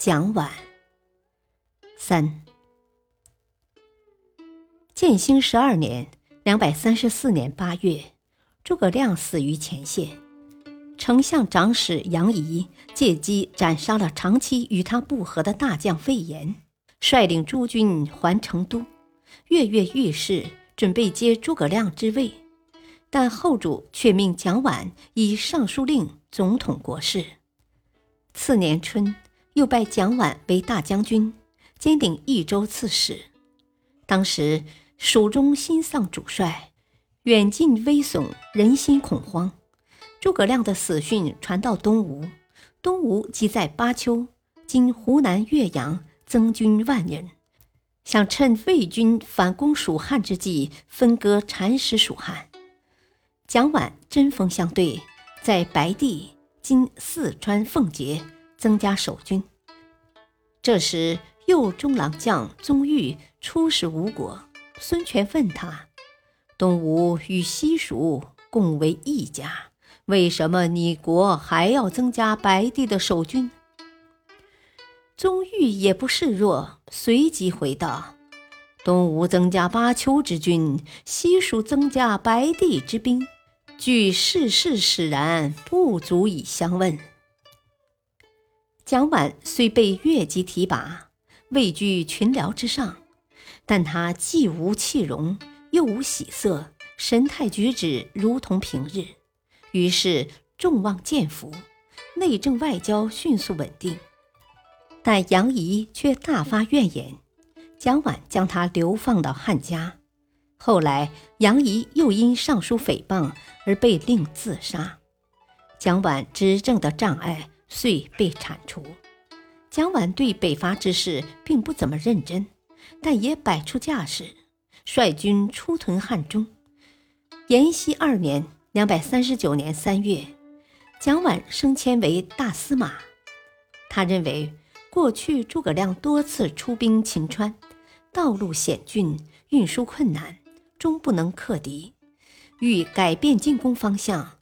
蒋琬。三。建兴十二年（两百三十四年）八月，诸葛亮死于前线。丞相长史杨仪借机斩杀了长期与他不和的大将魏延，率领诸军还成都，跃跃欲试，准备接诸葛亮之位。但后主却命蒋琬以尚书令总统国事。次年春。又拜蒋琬为大将军，兼领益州刺史。当时蜀中新丧主帅，远近危悚，人心恐慌。诸葛亮的死讯传到东吴，东吴即在巴丘（今湖南岳阳）增军万人，想趁魏军反攻蜀汉之际分割蚕食蜀汉。蒋琬针锋相对，在白帝（今四川奉节）。增加守军。这时，右中郎将宗预出使吴国，孙权问他：“东吴与西蜀共为一家，为什么你国还要增加白帝的守军？”宗预也不示弱，随即回道：“东吴增加巴丘之军，西蜀增加白帝之兵，据世事使然，不足以相问。”蒋琬虽被越级提拔，位居群僚之上，但他既无气容，又无喜色，神态举止如同平日，于是众望见福，内政外交迅速稳定。但杨仪却大发怨言，蒋琬将他流放到汉家。后来杨仪又因上书诽谤而被令自杀。蒋琬执政的障碍。遂被铲除。蒋琬对北伐之事并不怎么认真，但也摆出架势，率军出屯汉中。延熙二年（两百三十九年）三月，蒋琬升迁为大司马。他认为，过去诸葛亮多次出兵秦川，道路险峻，运输困难，终不能克敌，欲改变进攻方向。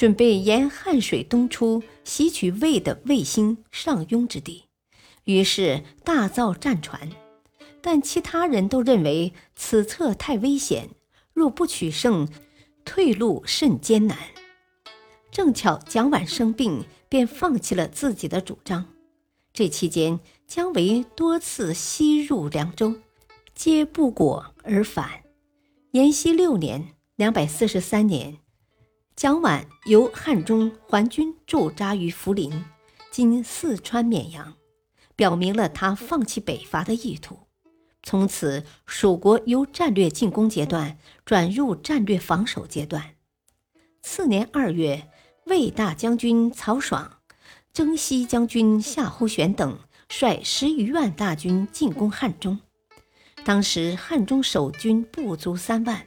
准备沿汉水东出，袭取魏的卫星、上庸之地，于是大造战船。但其他人都认为此策太危险，若不取胜，退路甚艰难。正巧蒋琬生病，便放弃了自己的主张。这期间，姜维多次西入凉州，皆不果而返。延熙六年（两百四十三年）。蒋琬由汉中还军驻扎于涪陵（今四川绵阳），表明了他放弃北伐的意图。从此，蜀国由战略进攻阶段转入战略防守阶段。次年二月，魏大将军曹爽、征西将军夏侯玄等率十余万大军进攻汉中。当时汉中守军不足三万，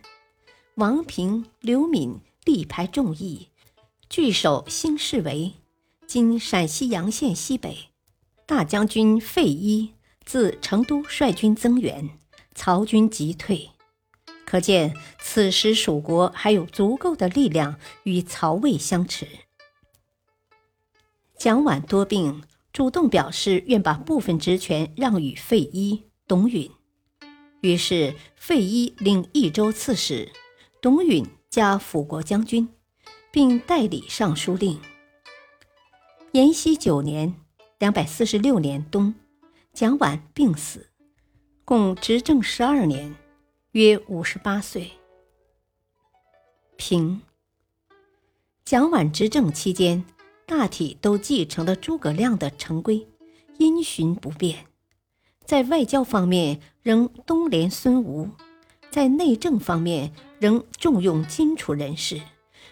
王平、刘敏。力排众议，据守兴市围（今陕西洋县西北）。大将军费祎自成都率军增援，曹军急退。可见此时蜀国还有足够的力量与曹魏相持。蒋琬多病，主动表示愿把部分职权让与费祎、董允。于是费祎领益州刺史，董允。加辅国将军，并代理尚书令。延熙九年（两百四十六年）冬，蒋琬病死，共执政十二年，约五十八岁。平。蒋琬执政期间，大体都继承了诸葛亮的成规，因循不变。在外交方面，仍东联孙吴。在内政方面，仍重用荆楚人士，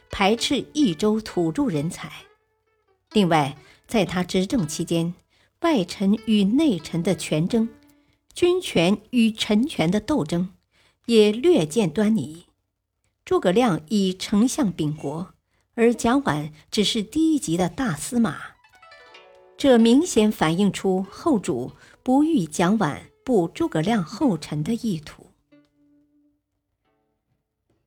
排斥益州土著人才。另外，在他执政期间，外臣与内臣的权争，军权与臣权的斗争，也略见端倪。诸葛亮以丞相秉国，而蒋琬只是低级的大司马，这明显反映出后主不欲蒋琬步诸葛亮后尘的意图。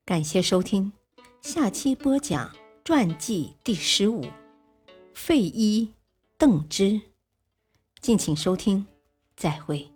感谢收听，下期播讲传记第十五，费祎、邓芝。敬请收听，再会。